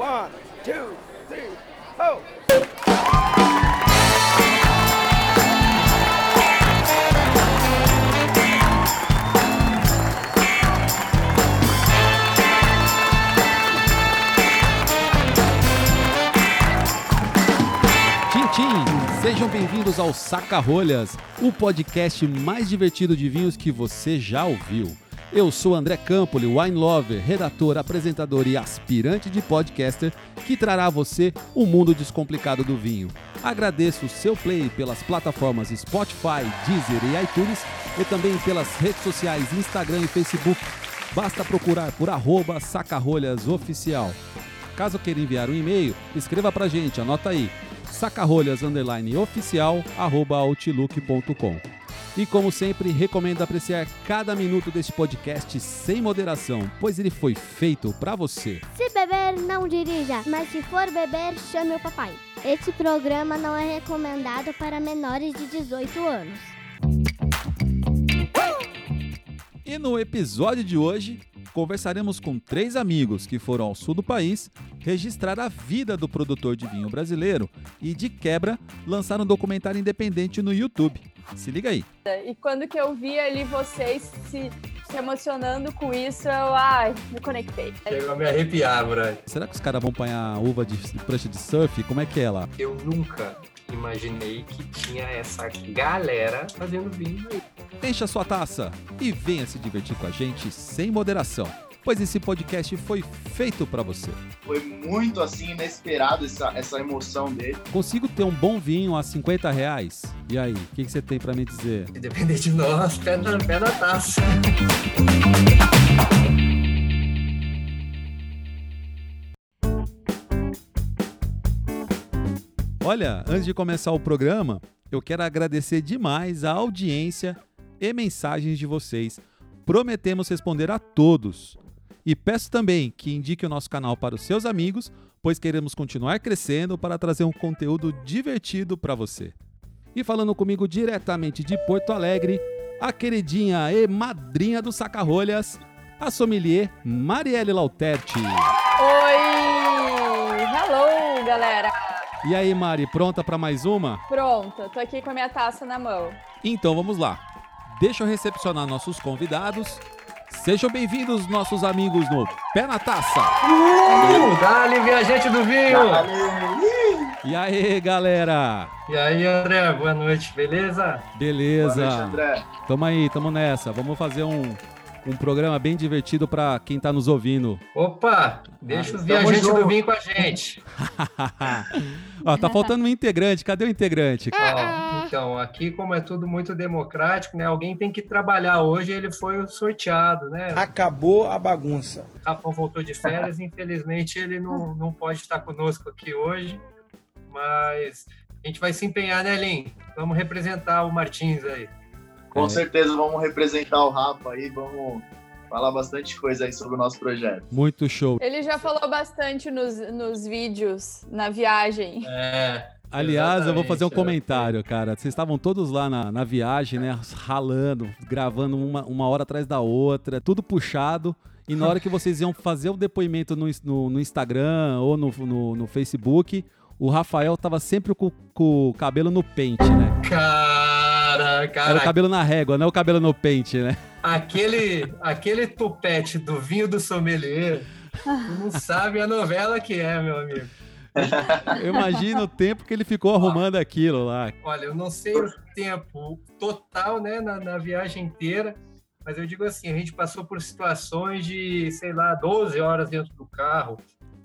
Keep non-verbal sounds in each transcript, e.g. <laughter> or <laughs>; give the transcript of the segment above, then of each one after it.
One, two, three, tchim! Sejam bem-vindos ao Saca Rolhas, o podcast mais divertido de vinhos que você já ouviu. Eu sou André Campoli, wine lover, redator, apresentador e aspirante de podcaster que trará a você o mundo descomplicado do vinho. Agradeço o seu play pelas plataformas Spotify, Deezer e iTunes e também pelas redes sociais Instagram e Facebook. Basta procurar por arroba sacarolhasoficial. Caso queira enviar um e-mail, escreva pra gente, anota aí, sacarolhas E como sempre, recomendo apreciar cada minuto deste podcast sem moderação, pois ele foi feito pra você. Se beber, não dirija, mas se for beber, chame o papai. Este programa não é recomendado para menores de 18 anos. E no episódio de hoje, conversaremos com três amigos que foram ao sul do país registrar a vida do produtor de vinho brasileiro e, de quebra, lançar um documentário independente no YouTube. Se liga aí. E quando que eu vi ali vocês se, se emocionando com isso, eu ai, me conectei. Chegou a me arrepiar, brother. Será que os caras vão apanhar uva de prancha de surf? Como é que é lá? Eu nunca imaginei que tinha essa galera fazendo vinho aí. Encha sua taça e venha se divertir com a gente sem moderação, pois esse podcast foi feito pra você. Foi muito assim inesperado essa, essa emoção dele. Consigo ter um bom vinho a 50 reais? E aí, o que, que você tem pra me dizer? Depender de nós, pé na, pé na taça. Olha, antes de começar o programa, eu quero agradecer demais a audiência e mensagens de vocês. Prometemos responder a todos. E peço também que indique o nosso canal para os seus amigos, pois queremos continuar crescendo para trazer um conteúdo divertido para você. E falando comigo diretamente de Porto Alegre, a queridinha e madrinha do Sacarolhas, a sommelier Marielle Lauterti. Oi! Hello, galera! E aí, Mari, pronta para mais uma? Pronta, tô aqui com a minha taça na mão. Então vamos lá. Deixa eu recepcionar nossos convidados. Sejam bem-vindos, nossos amigos no Pé na Taça. Uh, Dali, viajante do vinho! E aí, galera? E aí, André, boa noite, beleza? Beleza. Boa noite, André. Tamo aí, tamo nessa. Vamos fazer um, um programa bem divertido para quem tá nos ouvindo. Opa, deixa os Tamo viajantes do vinho com a gente. <laughs> Ó, tá faltando um integrante. Cadê o integrante? Ó, então, aqui como é tudo muito democrático, né? Alguém tem que trabalhar hoje, ele foi sorteado, né? Acabou a bagunça. O Rafão voltou de férias, infelizmente ele não, não pode estar conosco aqui hoje, mas a gente vai se empenhar, né, Lin? Vamos representar o Martins aí. Com É. certeza vamos representar o Rafa aí, vamos falar bastante coisa aí sobre o nosso projeto. Muito show. Ele já falou bastante nos, nos vídeos, na viagem. É, Aliás, eu vou fazer um é. comentário, cara. Vocês estavam todos lá na, na viagem, né? Ralando, gravando uma, uma hora atrás da outra, tudo puxado. E na hora que vocês iam fazer o depoimento no, no, no Instagram ou no, no, no Facebook, o Rafael tava sempre com, com o cabelo no pente, né? cara, Era o cara, cabelo na régua, não o cabelo no pente, né? aquele, aquele tupete do vinho do sommelier, tu não sabe a novela que é, meu amigo. Eu imagino o tempo que ele ficou arrumando aquilo lá. Olha, eu não sei o tempo total, né, na, na viagem inteira, mas eu digo assim, a gente passou por situações de, sei lá, 12 horas dentro do carro,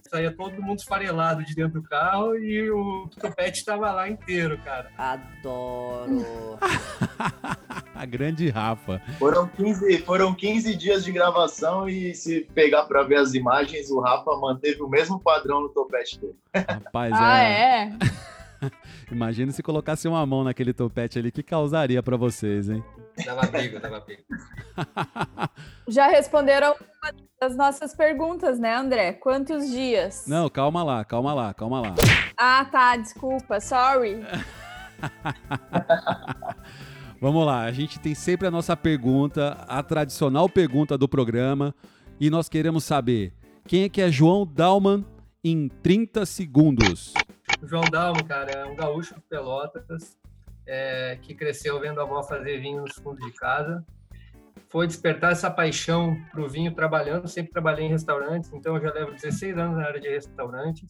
saía todo mundo esfarelado de dentro do carro e o topete estava lá inteiro, cara. Adoro. <laughs> A grande Rafa. Foram 15, foram 15 dias de gravação e se pegar para ver as imagens, o Rafa manteve o mesmo padrão no topete dele. Rapaz, Ah, é. é? <laughs> Imagina se colocasse uma mão naquele topete ali, que causaria pra vocês, hein? Dava briga, dava briga. <laughs> Já responderam uma das nossas perguntas, né, André? Quantos dias? Não, calma lá, calma lá, calma lá. Ah, tá, desculpa, sorry. <laughs> Vamos lá, a gente tem sempre a nossa pergunta, a tradicional pergunta do programa, e nós queremos saber quem é que é João Dalman em 30 segundos. O João Dalmo, cara, é um gaúcho de Pelotas, é, que cresceu vendo a avó fazer vinho nos fundos de casa. Foi despertar essa paixão para o vinho trabalhando, sempre trabalhei em restaurantes, então eu já levo 16 anos na área de restaurantes.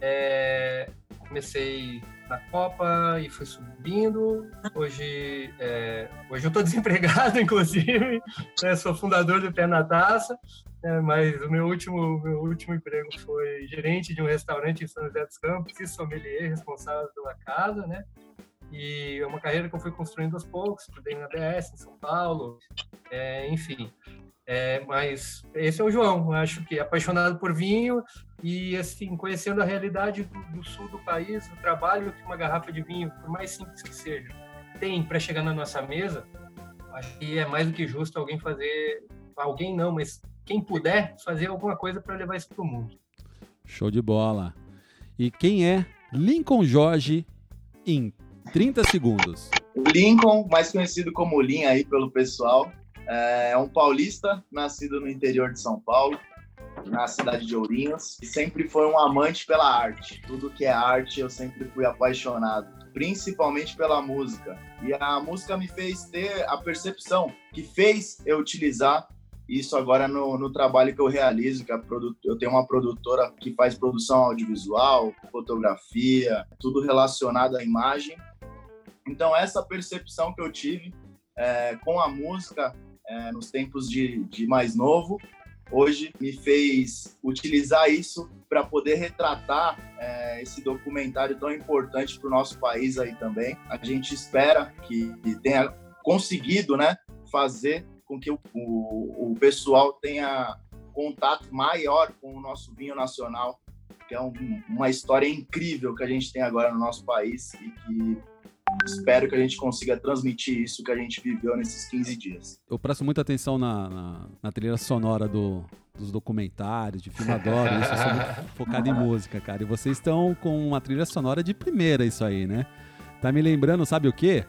É, comecei na Copa e fui subindo. Hoje, é, hoje eu estou <laughs> desempregado, inclusive. Né? Sou fundador do Pé na Taça, né? mas o meu último, meu último emprego foi gerente de um restaurante em São José dos Campos e sommelier responsável pela casa, né? E é uma carreira que eu fui construindo aos poucos. Estudei na BS, em São Paulo, é, enfim. É, mas esse é o João, acho que apaixonado por vinho e assim conhecendo a realidade do, do, sul do país, o trabalho que uma garrafa de vinho, por mais simples que seja, tem para chegar na nossa mesa, acho que é mais do que justo alguém fazer, alguém não, mas quem puder fazer alguma coisa para levar isso para o mundo. Show de bola. E quem é Lincoln Jorge em 30 segundos? Lincoln, mais conhecido como Lin aí pelo pessoal, é um paulista, nascido no interior de São Paulo, na cidade de Ourinhos, e sempre foi um amante pela arte. Tudo que é arte eu sempre fui apaixonado, principalmente pela música. E a música me fez ter a percepção que fez eu utilizar isso agora no, no trabalho que eu realizo, que eu tenho uma produtora que faz produção audiovisual, fotografia, tudo relacionado à imagem. Então essa percepção que eu tive é, com a música é, nos tempos de, de mais novo, hoje me fez utilizar isso para poder retratar é, esse documentário tão importante para o nosso país aí também. A gente espera que, tenha conseguido, né, fazer com que o, o, o, pessoal tenha contato maior com o nosso vinho nacional, que é um, uma história incrível que a gente tem agora no nosso país e que espero que a gente consiga transmitir isso que a gente viveu nesses 15 dias. Eu presto muita atenção na, na, na trilha sonora do, dos documentários, de filme adoro isso, eu sou muito <laughs> focado em música, cara. E vocês estão com uma trilha sonora de primeira isso aí, né? Tá me lembrando, sabe o quê?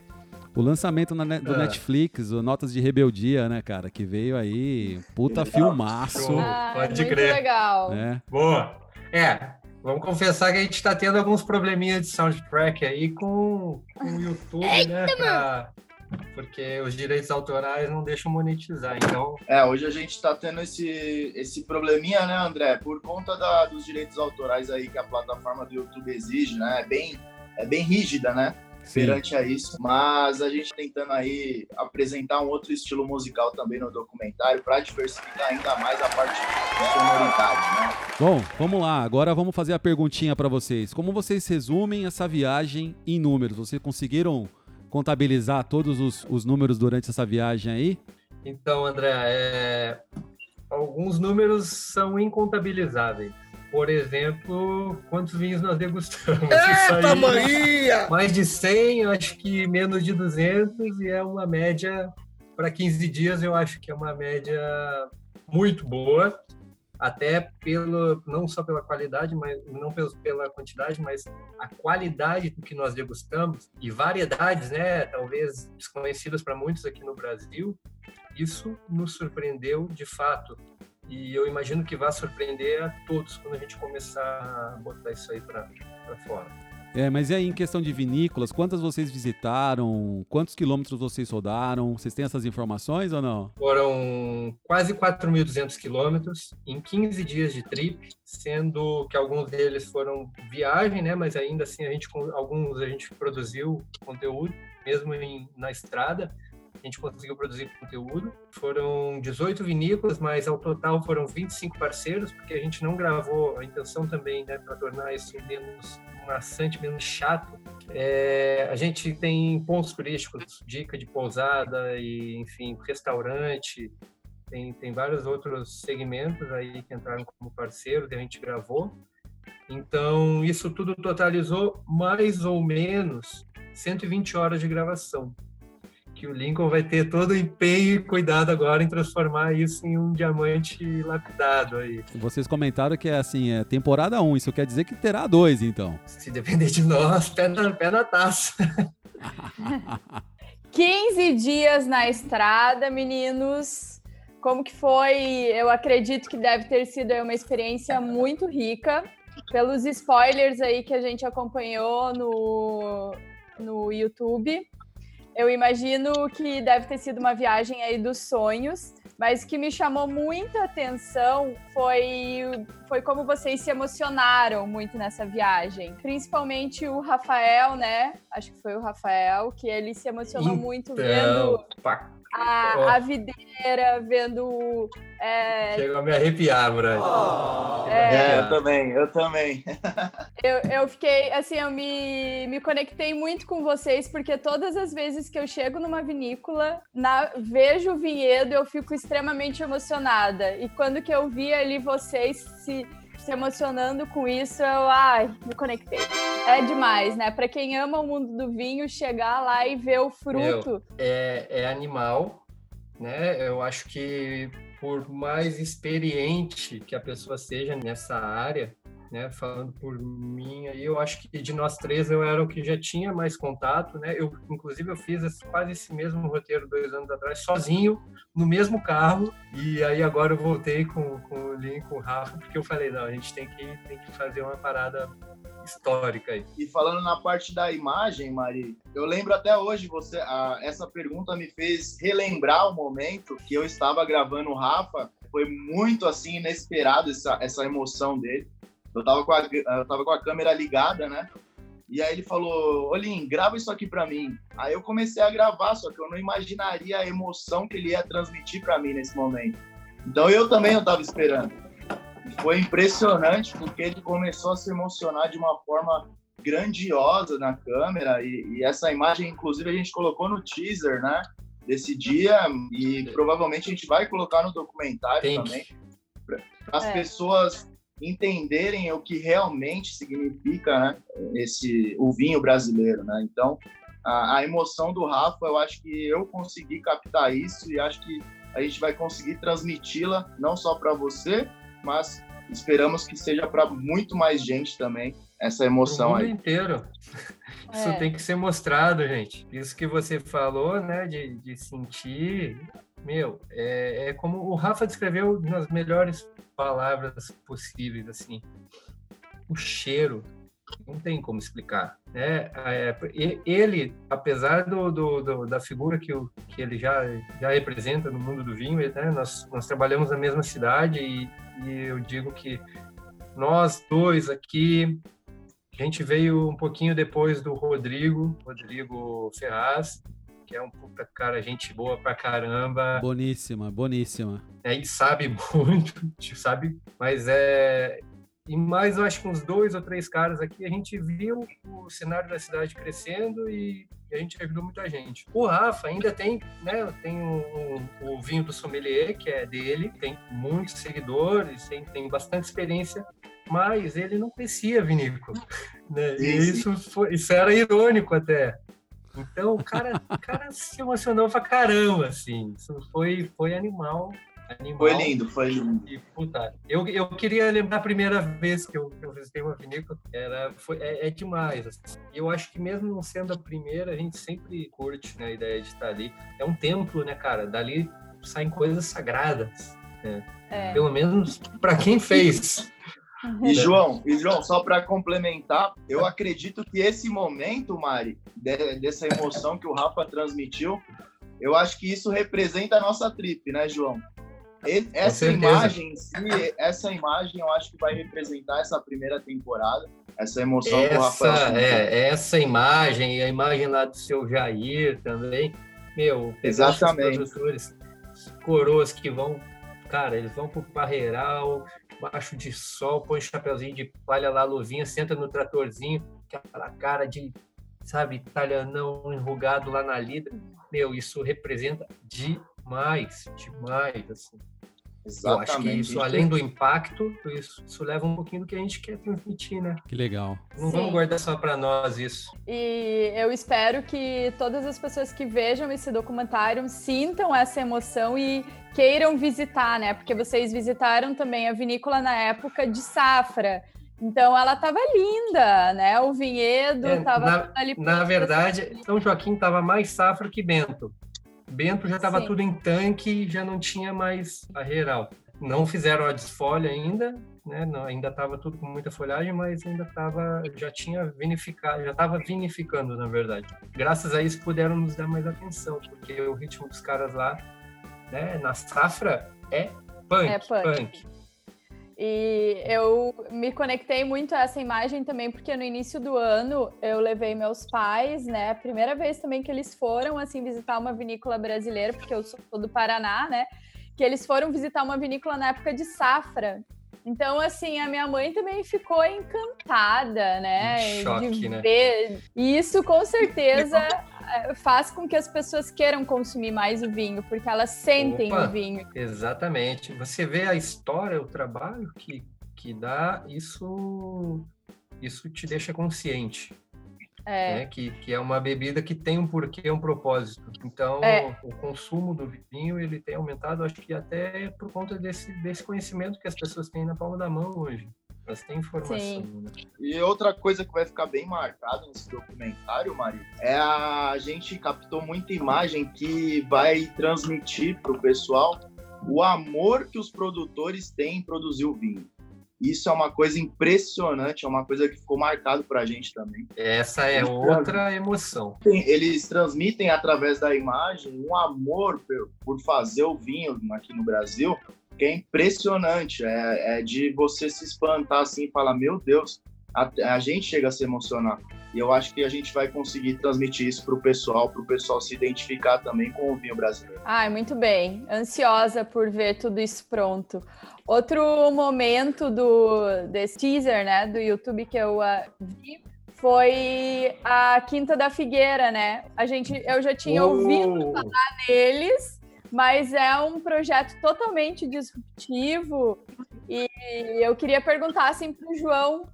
O lançamento na, do é. Netflix, o Notas de Rebeldia, né, cara? Que veio aí, puta filmaço. Ah, Pode muito crer. legal. É. Boa. É, Vamos confessar que a gente está tendo alguns probleminhas de soundtrack aí com, com o YouTube, né? Pra, porque os direitos autorais não deixam monetizar, então... É, hoje a gente está tendo esse, esse probleminha, né, André? Por conta da, dos direitos autorais aí que a plataforma do YouTube exige, né? É bem, é bem rígida, né? Sim. perante a isso, mas a gente tentando aí apresentar um outro estilo musical também no documentário para diversificar ainda mais a parte de sonoridade, né? Bom, vamos lá, agora vamos fazer a perguntinha para vocês. Como vocês resumem essa viagem em números? Vocês conseguiram contabilizar todos os, os números durante essa viagem aí? Então, André, é... alguns números são incontabilizáveis por exemplo, quantos vinhos nós degustamos. Eita, manhã! Mais de 100, acho que menos de 200, e é uma média, para 15 dias, eu acho que é uma média muito boa, até pelo, não só pela qualidade, mas não pela quantidade, mas a qualidade do que nós degustamos, e variedades, né, talvez desconhecidas para muitos aqui no Brasil, isso nos surpreendeu de fato. E eu imagino que vai surpreender a todos quando a gente começar a botar isso aí para fora. É, mas e aí em questão de vinícolas, quantas vocês visitaram? Quantos quilômetros vocês rodaram? Vocês têm essas informações ou não? Foram quase 4.200 quilômetros em 15 dias de trip, sendo que alguns deles foram viagem, né? Mas ainda assim a gente alguns a gente produziu conteúdo mesmo em, na estrada a gente conseguiu produzir conteúdo. Foram 18 vinícolas, mas ao total foram 25 parceiros, porque a gente não gravou, a intenção também, né, para tornar isso menos maçante, menos chato. É, a gente tem pontos turísticos, dica de pousada e, enfim, restaurante, tem, tem vários outros segmentos aí que entraram como parceiros e a gente gravou. Então, isso tudo totalizou mais ou menos 120 horas de gravação que o Lincoln vai ter todo o empenho e cuidado agora em transformar isso em um diamante lapidado aí. Vocês comentaram que é assim, é temporada 1, isso quer dizer que terá dois, então. Se depender de nós, pé na, pé na taça. <laughs> 15 dias na estrada, meninos. Como que foi? Eu acredito que deve ter sido uma experiência muito rica. pelos spoilers aí que a gente acompanhou no, no YouTube, eu imagino que deve ter sido uma viagem aí dos sonhos, mas o que me chamou muita atenção foi, foi como vocês se emocionaram muito nessa viagem. Principalmente o Rafael, né? Acho que foi o Rafael, que ele se emocionou então, muito vendo pá, a, a videira, vendo. É, Chegou a me arrepiar, Brad. É, eu também, eu também. <laughs> eu, eu fiquei, assim, eu me, me conectei muito com vocês, porque todas as vezes que eu chego numa vinícola, na, vejo o vinhedo, eu fico extremamente emocionada. E quando que eu vi ali vocês se, se emocionando com isso, eu, ai, me conectei. É demais, né? Para quem ama o mundo do vinho, chegar lá e ver o fruto. É, é animal, né? Eu acho que por mais experiente que a pessoa seja nessa área, né, falando por mim, aí eu acho que de nós três eu era o que já tinha mais contato, né? Eu, inclusive, eu fiz esse, quase esse mesmo roteiro dois anos atrás, sozinho, no mesmo carro, e aí agora eu voltei com, com o Lin, com o Rafa, porque eu falei, não, a gente tem que, tem que fazer uma parada histórica aí. E falando na parte da imagem, Mari, eu lembro até hoje, você, a, essa pergunta me fez relembrar o momento que eu estava gravando o Rafa, foi muito assim inesperado essa, essa emoção dele. Eu tava, com a, eu tava com a câmera ligada, né? E aí ele falou, Olim, grava isso aqui para mim. Aí eu comecei a gravar, só que eu não imaginaria a emoção que ele ia transmitir para mim nesse momento. Então eu também eu tava esperando. Foi impressionante porque ele começou a se emocionar de uma forma grandiosa na câmera e, e essa imagem, inclusive, a gente colocou no teaser, né? Desse dia e provavelmente a gente vai colocar no documentário Tem também para as É. pessoas entenderem o que realmente significa né, esse o vinho brasileiro, né? Então a, a emoção do Rafa, eu acho que eu consegui captar isso e acho que a gente vai conseguir transmiti-la não só para você, mas esperamos que seja para muito mais gente também essa O emoção mundo aí. inteiro. <laughs> Isso É. tem que ser mostrado, gente. Isso que você falou, né, de, de sentir, meu, é, é como o Rafa descreveu nas melhores palavras possíveis, assim. O cheiro, não tem como explicar, né? É, ele, apesar do, do- do- da figura que, o, que ele já, já representa no mundo do vinho, né? Nós, nós trabalhamos na mesma cidade e, e eu digo que nós dois aqui a gente veio um pouquinho depois do Rodrigo, Rodrigo Ferraz, que é um puta cara, gente boa pra caramba, Boníssima, boníssima. né, e sabe <laughs> muito, sabe, mas é. E mais, eu acho que uns dois ou três caras aqui, a gente viu o cenário da cidade crescendo e a gente ajudou muita gente. O Rafa ainda tem, né, tem o, o, vinho do sommelier, que é dele, tem muitos seguidores, tem, tem bastante experiência, mas ele não conhecia vinícola, <laughs> né? E isso, foi, isso era irônico até. Então, o cara, o cara se emocionou pra caramba, assim. Isso foi, foi animal. animal. Foi lindo, foi lindo. E, puta, eu, eu queria lembrar a primeira vez que eu, que eu visitei uma vinícola, era, foi, é, é demais. assim. Eu acho que mesmo não sendo a primeira, a gente sempre curte né, a ideia de estar ali. É um templo, né, cara? Dali saem coisas sagradas. É. Pelo menos para quem fez. E João, e João, só para complementar, eu acredito que esse momento, Mari, de- dessa emoção que o Rafa transmitiu, eu acho que isso representa a nossa trip, né, João? E- Essa imagem em si, essa imagem eu acho que vai representar essa primeira temporada, essa emoção o Essa, Rafael é, essa imagem, e a imagem lá do seu Jair também, meu, Exatamente. produtores, os coroas que vão, cara, eles vão pro parreiral, baixo de sol, põe chapeuzinho de palha lá, luvinha, senta no tratorzinho, aquela cara de, sabe, italianão enrugado lá na lida, meu, isso representa demais, demais, assim. Eu acho que isso, além do impacto, isso, isso leva um pouquinho do que a gente quer transmitir, né? Que legal. Não Sim. vamos guardar só para nós isso. E eu espero que todas as pessoas que vejam esse documentário sintam essa emoção e queiram visitar, né? Porque vocês visitaram também a vinícola na época de safra. Então ela estava linda, né? O vinhedo É, estava na- ali. Na verdade, São Joaquim estava mais safra que Bento. Bento já estava tudo em tanque já não tinha mais barreiral. Não fizeram a desfolha ainda, né? Não, ainda estava tudo com muita folhagem, mas ainda estava, já tinha vinificado, já estava vinificando, na verdade. Graças a isso puderam nos dar mais atenção, porque o ritmo dos caras lá, né, na safra é punk, É punk. punk. E eu me conectei muito a essa imagem também, porque no início do ano eu levei meus pais, né? A primeira vez também que eles foram, assim, visitar uma vinícola brasileira, porque eu sou do Paraná, né? Que eles foram visitar uma vinícola na época de safra. Então, assim, a minha mãe também ficou encantada, né? Um choque, de né? ver. E isso, com certeza, <laughs> eh, faz com que as pessoas queiram consumir mais o vinho, porque elas sentem Opa. o vinho. Exatamente. Você vê a história, o trabalho que, que dá, isso, isso te deixa consciente. É. né? Que, que é uma bebida que tem um porquê, um propósito. Então, É. o consumo do vinho ele tem aumentado, acho que até por conta desse, desse conhecimento que as pessoas têm na palma da mão hoje. Elas têm informação. Sim. né? E outra coisa que vai ficar bem marcada nesse documentário, Mari, é a, a gente captou muita imagem que vai transmitir para o pessoal o amor que os produtores têm em produzir o vinho. Isso é uma coisa impressionante, é uma coisa que ficou marcado para a gente também. Essa é Então, outra emoção. Eles transmitem através da imagem um amor por, por fazer o vinho aqui no Brasil que é impressionante. É, é de você se espantar assim e falar: Meu Deus, a, a gente chega a se emocionar. E eu acho que a gente vai conseguir transmitir isso para o pessoal, para o pessoal se identificar também com o vinho brasileiro. Ai, muito bem. Ansiosa por ver tudo isso pronto. Outro momento do desse teaser, né, do YouTube que eu ah, vi foi a Quinta da Figueira, né? A gente, eu já tinha ouvido Oh, deles, mas é um projeto totalmente disruptivo e eu queria perguntar assim para o João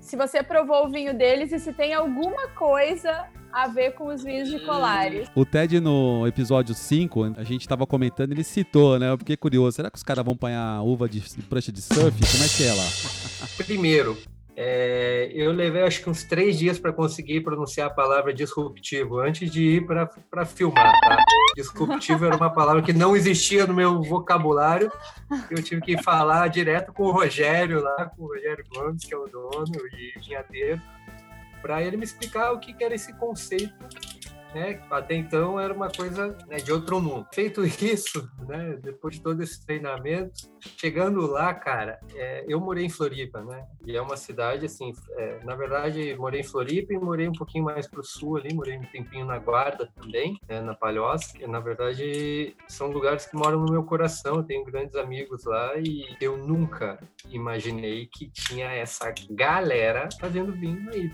se você provou o vinho deles e se tem alguma coisa a ver com os vinhos de Colares. O Ted, no episódio 5, a gente tava comentando, ele citou, né? Eu fiquei curioso. Será que os caras vão apanhar uva de de prancha de surf? Como é que é lá? Primeiro, é, eu levei acho que uns três dias para conseguir pronunciar a palavra disruptivo antes de ir para filmar. Tá? Disruptivo era uma palavra que não existia no meu vocabulário. Eu tive que falar direto com o Rogério lá, com o Rogério Gomes, que é o dono e vinhadeiro, para ele me explicar o que que era esse conceito. Né? Até então era uma coisa né, de outro mundo. Feito isso, né, depois de todo esse treinamento, chegando lá, cara, é, eu morei em Floripa, né? E é uma cidade assim, é, na verdade, morei em Floripa e morei um pouquinho mais para o sul ali, morei um tempinho na Guarda também, né, na Palhoça. Que, na verdade, são lugares que moram no meu coração. Eu tenho grandes amigos lá e eu nunca imaginei que tinha essa galera fazendo vinho aí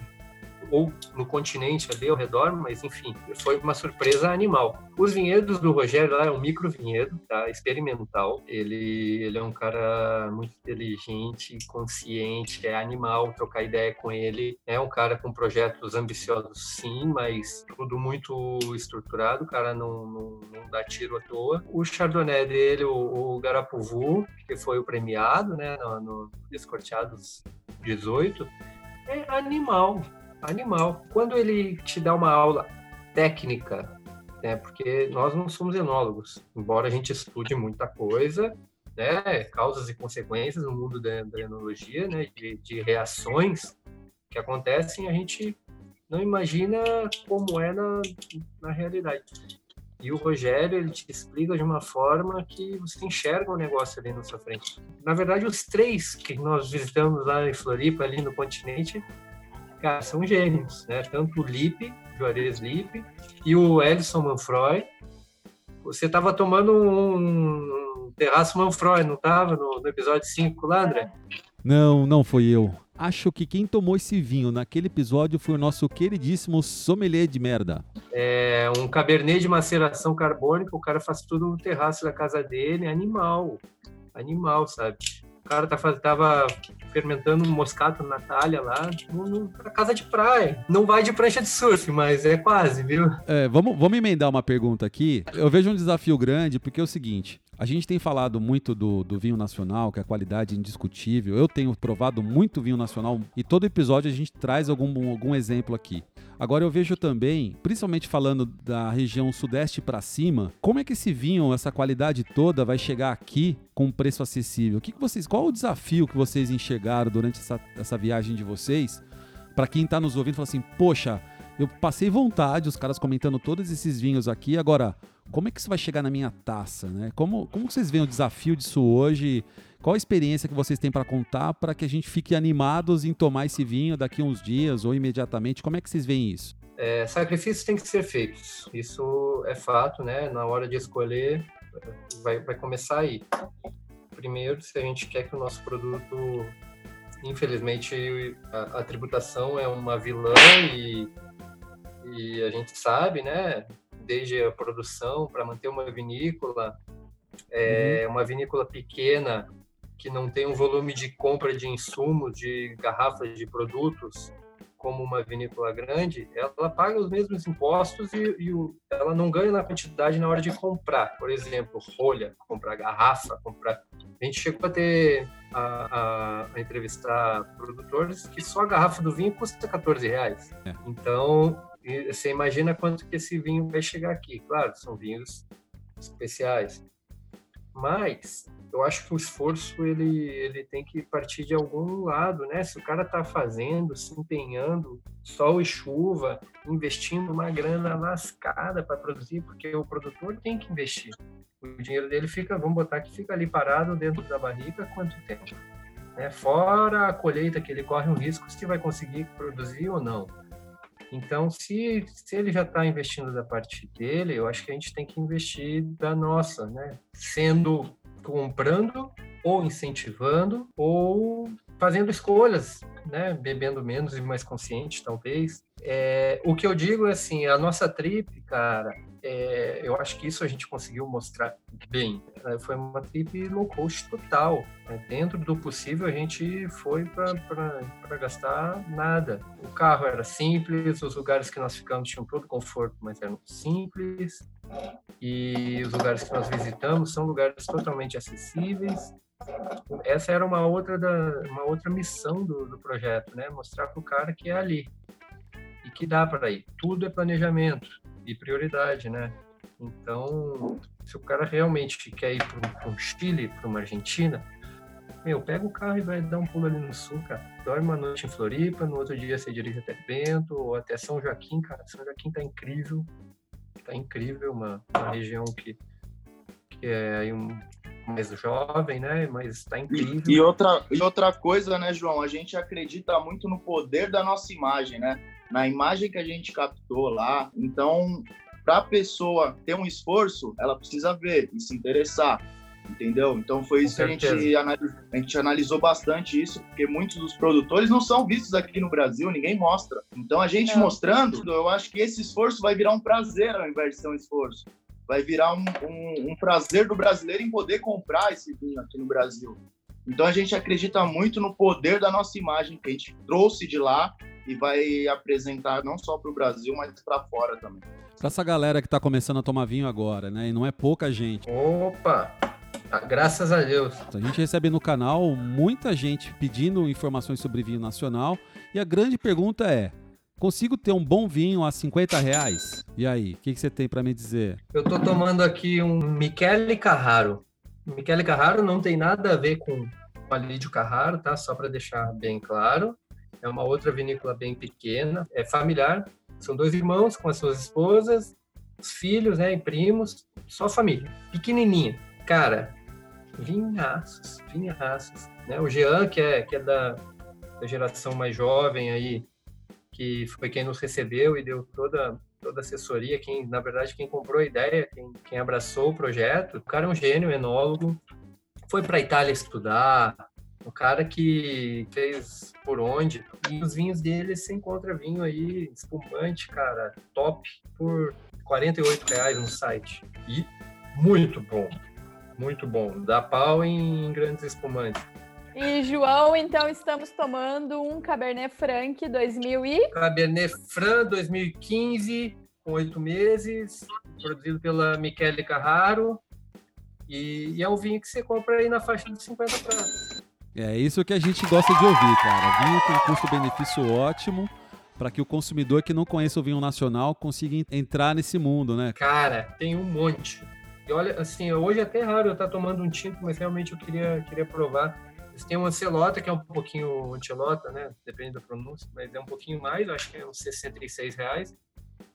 ou no continente ali ao redor, mas enfim, foi uma surpresa animal. Os vinhedos do Rogério lá é um micro vinhedo, tá? Experimental. Ele, ele é um cara muito inteligente, consciente, é animal trocar ideia com ele. É um cara com projetos ambiciosos, sim, mas tudo muito estruturado. O cara não, não, não dá tiro à toa. O Chardonnay dele, o, o Garapuvu, que foi o premiado, né, no, no Descorteados 18, é animal animal. Quando ele te dá uma aula técnica, né, porque nós não somos enólogos, embora a gente estude muita coisa, né, causas e consequências no mundo da, da enologia, né, de, de reações que acontecem, a gente não imagina como é na, na realidade. E o Rogério, ele te explica de uma forma que você enxerga o negócio ali na sua frente. Na verdade, os três que nós visitamos lá em Floripa, ali no continente, cara, são gênios, né? Tanto o Lipe, Juarez Lipe, e o Ellison Manfroy. Você estava tomando um terraço Manfroy, não estava no, no, episódio 5 lá, André? Não, não foi eu. Acho que quem tomou esse vinho naquele episódio foi o nosso queridíssimo sommelier de merda. É um cabernet de maceração carbônica, o cara faz tudo no terraço da casa dele, animal, animal, sabe? Cara tá, tava fermentando moscato Natália lá na casa de praia. Não vai de prancha de surf, mas é quase, viu? É, vamos, vamos emendar uma pergunta aqui. Eu vejo um desafio grande, porque é o seguinte: a gente tem falado muito do, do vinho nacional, que a qualidade é indiscutível. Eu tenho provado muito vinho nacional e todo episódio a gente traz algum, algum exemplo aqui. Agora eu vejo também, principalmente falando da região sudeste para cima, como é que esse vinho, essa qualidade toda, vai chegar aqui com um preço acessível? O que, que vocês, qual o desafio que vocês enxergaram durante essa, essa viagem de vocês? Para quem está nos ouvindo, fala assim, poxa, eu passei vontade, os caras comentando todos esses vinhos aqui. Agora, como é que isso vai chegar na minha taça, né? Como, como vocês veem o desafio disso hoje? Qual a experiência que vocês têm para contar para que a gente fique animados em tomar esse vinho daqui a uns dias ou imediatamente? Como é que vocês veem isso? É, sacrifícios têm que ser feitos. Isso é fato, né? Na hora de escolher, vai, vai começar aí. Primeiro, se a gente quer que o nosso produto, infelizmente, a, a tributação é uma vilã e e a gente sabe, né, desde a produção para manter uma vinícola, é, uhum. uma vinícola pequena que não tem um volume de compra de insumos, de garrafas de produtos, como uma vinícola grande, ela paga os mesmos impostos e, e o, ela não ganha na quantidade na hora de comprar. Por exemplo, rolha, comprar garrafa, comprar. A gente chegou a ter a, a, a entrevistar produtores que só a garrafa do vinho custa 14 reais. É. Então você imagina quanto que esse vinho vai chegar aqui. Claro, são vinhos especiais. Mas eu acho que o esforço ele, ele tem que partir de algum lado, né? Se o cara está fazendo, se empenhando, sol e chuva, investindo uma grana lascada para produzir, porque o produtor tem que investir. O dinheiro dele fica, vamos botar que fica ali parado dentro da barriga quanto tempo? Né? Fora a colheita que ele corre um risco se vai conseguir produzir ou não. Então, se, se ele já está investindo da parte dele, eu acho que a gente tem que investir da nossa, né? Sendo comprando ou incentivando ou fazendo escolhas, né? Bebendo menos e mais consciente, talvez. É, o que eu digo é assim, a nossa trip, cara, é, eu acho que isso a gente conseguiu mostrar bem. É, foi uma trip low cost total. Né? Dentro do possível, a gente foi para gastar nada. O carro era simples, os lugares que nós ficamos tinham todo conforto, mas eram simples. E os lugares que nós visitamos são lugares totalmente acessíveis. Essa era uma outra, da, uma outra missão do, do projeto, né? Mostrar para o cara que é ali e que dá para ir. Tudo é planejamento e prioridade, né? Então, se o cara realmente quer ir para um Chile, para uma Argentina, meu, pega o carro e vai dar um pulo ali no sul, cara. Dorme uma noite em Floripa, no outro dia você dirige até Bento ou até São Joaquim, cara. São Joaquim tá incrível, tá incrível, uma, uma região que, que é um mais jovem, né? Mas está incrível. E, e, outra, e outra coisa, né, João? A gente acredita muito no poder da nossa imagem, né? Na imagem que a gente captou lá. Então, para a pessoa ter um esforço, ela precisa ver e se interessar, entendeu? Então foi isso que a gente, analisou, a gente analisou bastante isso, porque muitos dos produtores não são vistos aqui no Brasil, ninguém mostra. Então a gente é. mostrando, eu acho que esse esforço vai virar um prazer ao invés de ser um esforço. Vai virar um, um, um prazer do brasileiro em poder comprar esse vinho aqui no Brasil. Então a gente acredita muito no poder da nossa imagem que a gente trouxe de lá e vai apresentar não só para o Brasil, mas para fora também. Para essa galera que está começando a tomar vinho agora, né? E não é pouca gente. Opa! Ah, graças a Deus. A gente recebe no canal muita gente pedindo informações sobre vinho nacional e a grande pergunta é: consigo ter um bom vinho a 50 reais? E aí, o que, que, você tem para me dizer? Eu estou tomando aqui um Michele Carraro. Michele Carraro não tem nada a ver com o Alídio Carraro, tá? Só para deixar bem claro é uma outra vinícola bem pequena, é familiar, são dois irmãos com as suas esposas, os filhos, né, e primos, só família, pequenininha. Cara, vinhaços, vinhaços, né? O Jean, que é, que é da, da geração mais jovem aí, que foi quem nos recebeu e deu toda toda a assessoria, quem na verdade quem comprou a ideia, quem, quem abraçou o projeto. O cara é um gênio, enólogo, foi para a Itália estudar, o cara que fez por onde. E os vinhos dele, você encontra vinho aí, espumante, cara, top, por 48 reais no site. E muito bom, muito bom. Dá pau em grandes espumantes. E, João, então estamos tomando um Cabernet Franc 2000 e... Cabernet Franc 2015, com oito meses, produzido pela Michele Carraro. E, e, é um vinho que você compra aí na faixa de 50 pratos. É isso que a gente gosta de ouvir, cara. Vinho com custo-benefício ótimo. para que o consumidor que não conhece o vinho nacional consiga en- entrar nesse mundo, né? Cara, tem um monte. E olha, assim, hoje é até raro eu estar tomando um tinto, mas realmente eu queria, queria provar. Eles têm um Ancelota, que é um pouquinho Ancelota, né? Depende da pronúncia, mas é um pouquinho mais, acho que é uns 66 reais.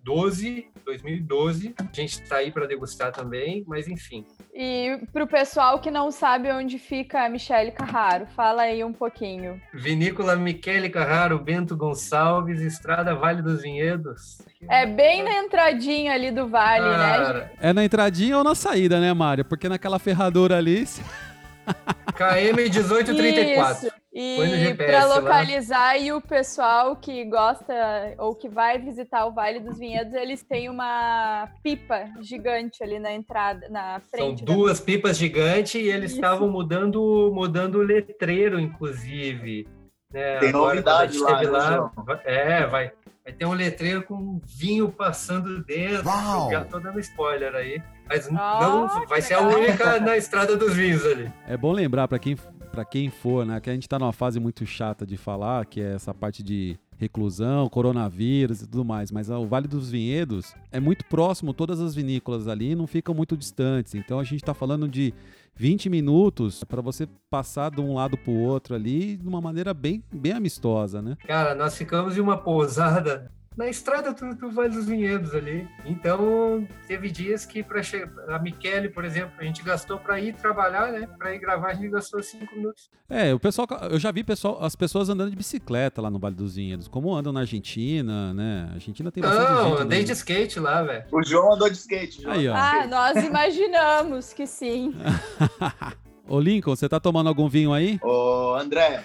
12, 2012. A gente está aí para degustar também, mas enfim. E pro pessoal que não sabe onde fica a Michele Carraro, fala aí um pouquinho. Vinícola Michele Carraro, Bento Gonçalves, Estrada Vale dos Vinhedos. É bem na entradinha ali do vale, né? Cara, É na entradinha ou na saída, né, Mário? Porque naquela ferradura ali. <laughs> KM 1834. Isso. E para lá. localizar e o pessoal que gosta ou que vai visitar o Vale dos Vinhedos, eles têm uma pipa gigante ali na entrada, na São frente. da- duas pipas gigantes e eles Isso. estavam mudando, mudando o letreiro, inclusive. né? Tem Agora, novidade a lá, né, vai- É, vai. Vai ter um letreiro com vinho passando dentro. Uau! Já tô dando spoiler aí. Mas Ah, não vai ser a legal. única na estrada dos vinhos ali. É bom lembrar para quem, pra quem for, né? Que a gente tá numa fase muito chata de falar, que é essa parte de reclusão, coronavírus e tudo mais. Mas o Vale dos Vinhedos é muito próximo, todas as vinícolas ali não ficam muito distantes. Então a gente tá falando de 20 minutos para você passar de um lado pro outro ali de uma maneira bem, bem amistosa, né? Cara, nós ficamos em uma pousada na estrada do, do Vale dos Vinhedos ali. Então, teve dias que para chegar. A Michele, por exemplo, a gente gastou para ir trabalhar, né? Para ir gravar, a gente gastou cinco minutos. É, o pessoal, eu já vi pessoal, as pessoas andando de bicicleta lá no Vale dos Vinhedos, como andam na Argentina, né? A Argentina tem bastante Não, gente andei de skate lá, velho. O João andou de skate, João. Aí, ó. Ah, nós imaginamos que sim. <laughs> Ô Lincoln, você tá tomando algum vinho aí? Ô, André,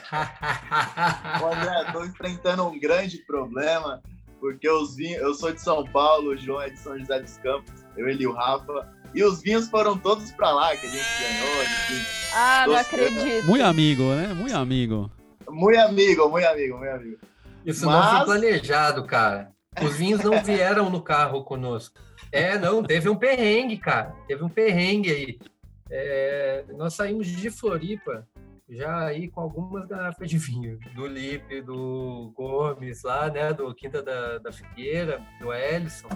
ô, André, tô enfrentando um grande problema, porque os vinhos, eu sou de São Paulo, o João é de São José dos Campos, eu, ele e o Rafa, e os vinhos foram todos pra lá, que a gente ganhou, enfim. Ah, não acredito. Muito amigo, né? Muito amigo. Muito amigo, muito amigo, muito amigo. Isso não Mas- foi planejado, cara. Os vinhos não vieram no carro conosco. É, não, teve um perrengue, cara. Teve um perrengue aí. É, nós saímos de Floripa já aí com algumas garrafas de vinho, do Lipe, do Gomes lá, né, do Quinta da, da Figueira, do Ellison.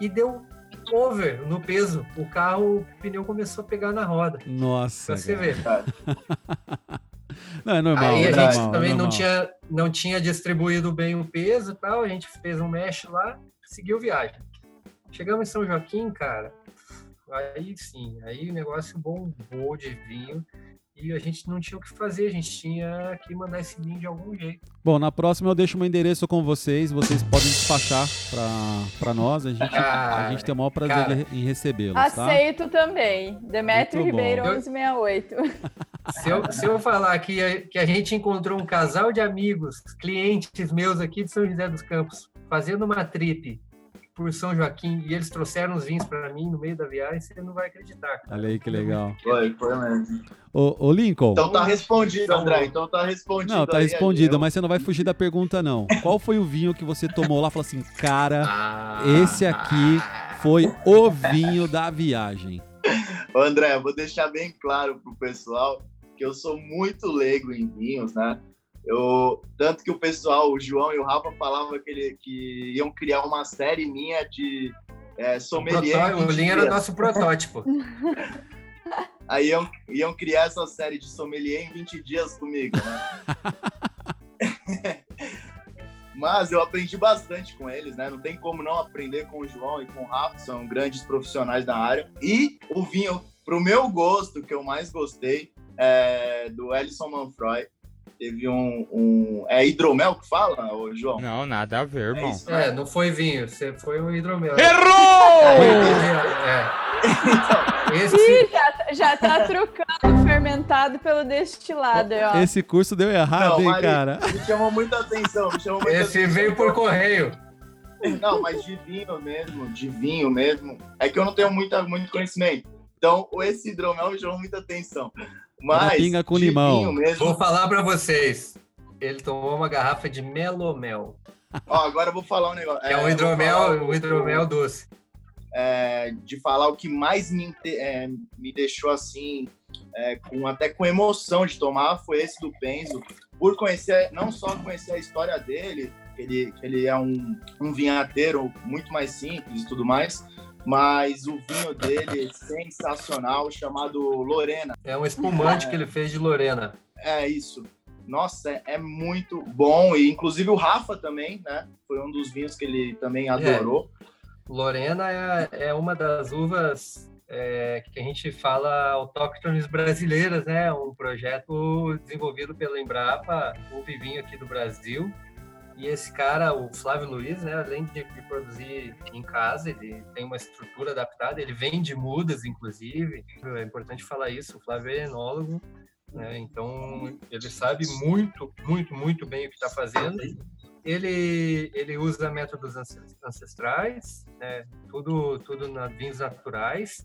E deu over no peso. O carro, o pneu começou a pegar na roda. Nossa. Pra você cara. ver. <laughs> Não, é normal. Aí é a normal, gente é também não tinha, não tinha distribuído bem o peso e tal, a gente fez um mesh lá, seguiu viagem. Chegamos em São Joaquim, cara, aí sim, aí o negócio bombou de vinho e a gente não tinha o que fazer, a gente tinha que mandar esse vinho de algum jeito. Bom, na próxima eu deixo meu endereço com vocês, vocês podem despachar pra, pra nós, a gente, a Ah, gente tem o maior prazer cara. em recebê-los, tá? Aceito também. Demetrio. Ribeiro Eu- 1168. <laughs> Se eu, se eu falar que a, que a gente encontrou um casal de amigos, clientes meus aqui de São José dos Campos, fazendo uma trip por São Joaquim e eles trouxeram os vinhos para mim no meio da viagem, você não vai acreditar. cara. Olha aí que legal. Foi, foi mesmo. Ô, ô Lincoln, Então tá respondido, André, então tá respondido. não, tá aí, respondido, aí, mas você não vai fugir da pergunta, não. Qual foi o vinho que você tomou lá e falou assim, cara, Ah, esse aqui foi o vinho da viagem? Ô, André, eu vou deixar bem claro pro pessoal que eu sou muito leigo em vinhos, né? Eu, tanto que o pessoal, o João e o Rafa falavam que, ele, que iam criar uma série minha de é, o, sommelier. o 20 Linha era nosso protótipo. <laughs> Aí iam, iam criar essa série de sommelier em 20 dias comigo, né? <laughs> Mas eu aprendi bastante com eles, né? Não tem como não aprender com o João e com o Rafa, são grandes profissionais da área. E o vinho, pro meu gosto, que eu mais gostei, é do Ellison Manfroy. Teve um, um. É hidromel que fala, ô João? Não, nada a ver, É irmão. isso, né? É, não foi vinho, você foi um hidromel. Errou! É. <laughs> Esse, Ih, já, tá- já tá trocando fermentado pelo destilado, ó. Esse curso deu errado, Não, hein, Mari, cara? Me chamou muita atenção, me chamou muita esse atenção. veio por correio. Não, mas de vinho mesmo, de vinho mesmo. É que eu não tenho muita, muito conhecimento. Então, esse hidromel me chamou muita atenção. Mas. pinga com limão. mesmo. Vou falar para vocês. Ele tomou uma garrafa de melomel, Ó, agora eu vou falar um negócio. que é, um hidromel, falar um hidromel doce. é, de falar o que mais me, é, me deixou assim, é, com, até com emoção de tomar, foi esse do Penzo. por conhecer, não só conhecer a história dele, que ele, que ele é um, um vinhateiro muito mais simples e tudo mais, mas o vinho dele é sensacional, chamado Lorena. É um espumante que ele fez de Lorena. É isso. Nossa, é, é muito bom. E inclusive o Rafa também, né? Foi um dos vinhos que ele também adorou. Lorena é, é uma das uvas é, que a gente fala autóctones brasileiras, né? Um projeto desenvolvido pela Embrapa, o Vivinho aqui do Brasil. E esse cara, o Flávio Luiz, né, além de, produzir em casa, ele tem uma estrutura adaptada, ele vende mudas, inclusive. É importante falar isso, o Flávio é enólogo, né, então ele sabe muito, muito, muito bem o que está fazendo. Ele, ele usa métodos ancestrais, né, tudo, tudo na vinhos naturais.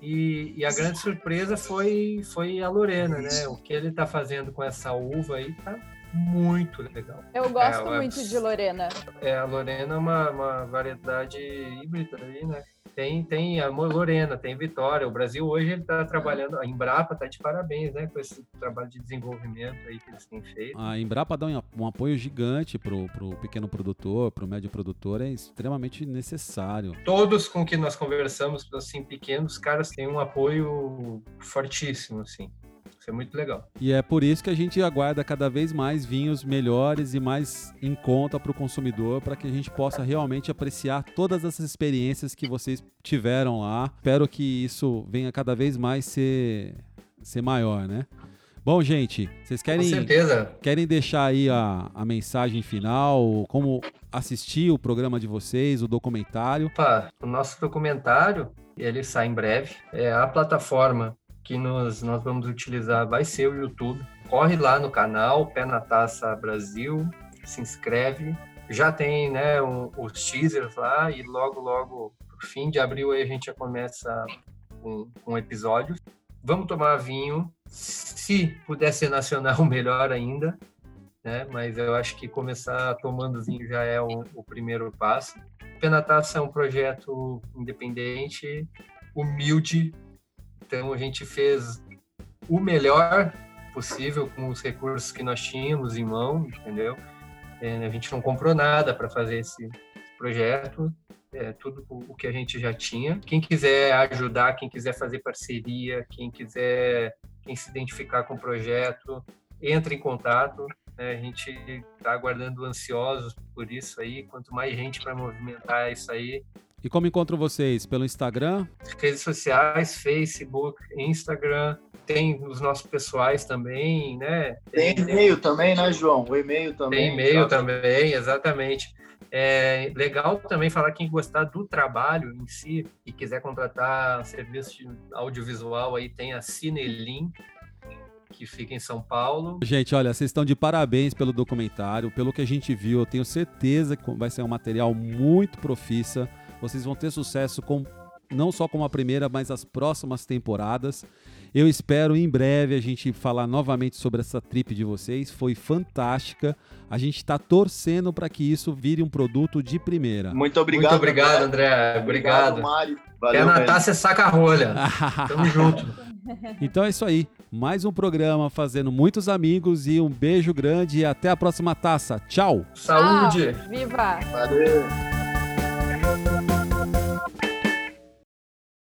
E, e, a grande surpresa foi, foi a Lorena, né? O que ele está fazendo com essa uva aí tá muito legal. Eu gosto é, muito de Lorena. É, a Lorena é uma, uma variedade híbrida aí, né? Tem, tem a Lorena, tem Vitória. O Brasil hoje ele está trabalhando, a Embrapa está de parabéns, né, com esse trabalho de desenvolvimento aí que eles têm feito. A Embrapa dá um, um apoio gigante pro, pro pequeno produtor, pro médio produtor, é extremamente necessário. Todos com que nós conversamos, assim, pequenos, caras têm um apoio fortíssimo, assim. Isso é muito legal. E é por isso que a gente aguarda cada vez mais vinhos melhores e mais em conta para o consumidor, para que a gente possa realmente apreciar todas essas experiências que vocês tiveram lá. Espero que isso venha cada vez mais ser, ser maior, né? Bom, gente, vocês querem, querem deixar aí a, a mensagem final, como assistir o programa de vocês, o documentário? Opa, o nosso documentário, ele sai em breve. É a plataforma que nós, nós vamos utilizar vai ser o YouTube. Corre lá no canal Pé na Taça Brasil, se inscreve. Já tem né, um, os teasers lá e logo, logo, no fim de abril, aí a gente já começa com um, um episódio. Vamos tomar vinho. Se puder ser nacional, <laughs> melhor ainda. Né? Mas eu acho que começar tomando vinho já é o, o primeiro passo. Pé Taça é um projeto independente, humilde, então a gente fez o melhor possível com os recursos que nós tínhamos em mão, entendeu? É, a gente não comprou nada para fazer esse projeto, é, tudo o que a gente já tinha. Quem quiser ajudar, quem quiser fazer parceria, quem quiser quem se identificar com o projeto, entre em contato. Né? A gente está aguardando ansiosos por isso aí. Quanto mais gente para movimentar isso aí, e como encontro vocês? Pelo Instagram? Redes sociais, Facebook, Instagram. Tem os nossos pessoais também, né? Tem e-mail também, né, João? O e-mail também. Tem e-mail também, exatamente. É legal também falar quem gostar do trabalho em si e quiser contratar serviço de audiovisual aí, tem a Cinelim, que fica em São Paulo. Gente, olha, vocês estão de parabéns pelo documentário, pelo que a gente viu, eu tenho certeza que vai ser um material muito profissa vocês vão ter sucesso com não só com a primeira, mas as próximas temporadas. Eu espero em breve a gente falar novamente sobre essa trip de vocês. Foi fantástica. A gente está torcendo para que isso vire um produto de primeira. Muito obrigado. Muito obrigado, André. Obrigado. obrigado Mário. Valeu, é Natácia Saca-Rolha. <laughs> Tamo junto. Então é isso aí. Mais um programa fazendo muitos amigos e um beijo grande e até a próxima taça. Tchau. Saúde. Viva. Valeu.